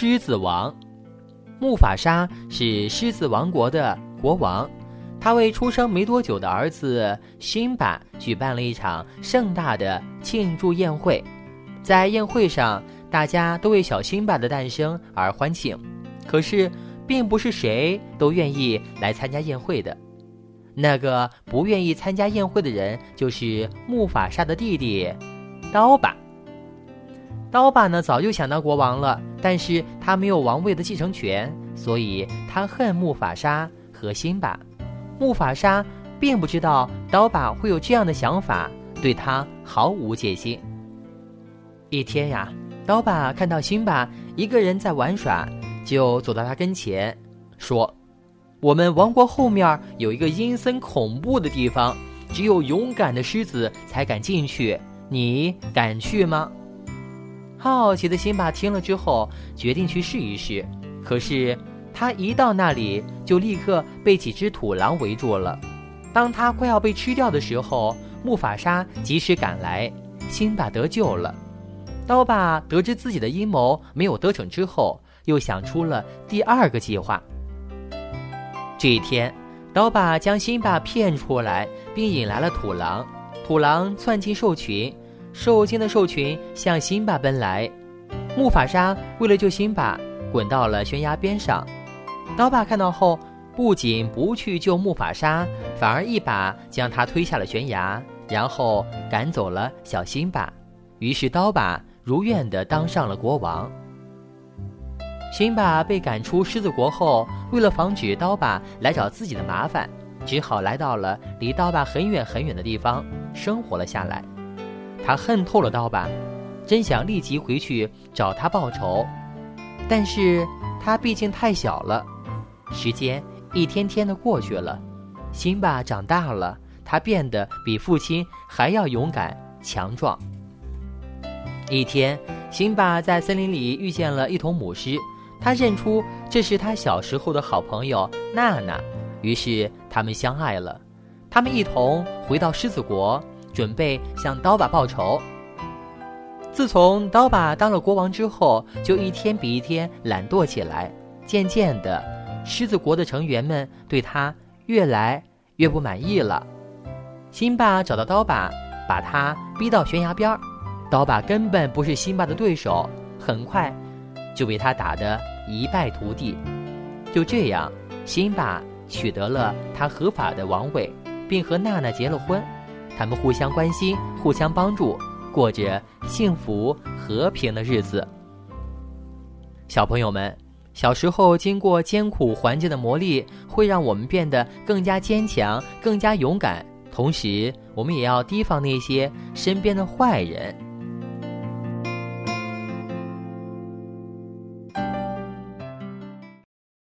狮子王。木法沙是狮子王国的国王，他为出生没多久的儿子辛巴举办了一场盛大的庆祝宴会。在宴会上，大家都为小辛巴的诞生而欢庆。可是，并不是谁都愿意来参加宴会的。那个不愿意参加宴会的人，就是木法沙的弟弟刀疤。刀疤呢，早就想当国王了，但是他没有王位的继承权，所以他恨木法沙和辛巴。木法沙并不知道刀疤会有这样的想法，对他毫无戒心。一天呀，刀疤看到辛巴一个人在玩耍，就走到他跟前，说：“我们王国后面有一个阴森恐怖的地方，只有勇敢的狮子才敢进去，你敢去吗？”好奇的辛巴听了之后，决定去试一试。可是他一到那里，就立刻被几只土狼围住了。当他快要被吃掉的时候，木法沙及时赶来，辛巴得救了。刀疤得知自己的阴谋没有得逞之后，又想出了第二个计划。这一天，刀疤将辛巴骗出来，并引来了土狼。土狼窜进兽群。受惊的兽群向辛巴奔来，木法沙为了救辛巴，滚到了悬崖边上。刀疤看到后，不仅不去救木法沙，反而一把将他推下了悬崖，然后赶走了小辛巴。于是刀疤如愿的当上了国王。辛巴被赶出狮子国后，为了防止刀疤来找自己的麻烦，只好来到了离刀疤很远很远的地方生活了下来。他恨透了刀疤，真想立即回去找他报仇，但是他毕竟太小了。时间一天天的过去了，辛巴长大了，他变得比父亲还要勇敢强壮。一天，辛巴在森林里遇见了一头母狮，他认出这是他小时候的好朋友娜娜，于是他们相爱了。他们一同回到狮子国。准备向刀疤报仇。自从刀疤当了国王之后，就一天比一天懒惰起来。渐渐的，狮子国的成员们对他越来越不满意了。辛巴找到刀疤，把他逼到悬崖边儿。刀疤根本不是辛巴的对手，很快就被他打得一败涂地。就这样，辛巴取得了他合法的王位，并和娜娜结了婚。他们互相关心，互相帮助，过着幸福和平的日子。小朋友们，小时候经过艰苦环境的磨砺，会让我们变得更加坚强、更加勇敢。同时，我们也要提防那些身边的坏人。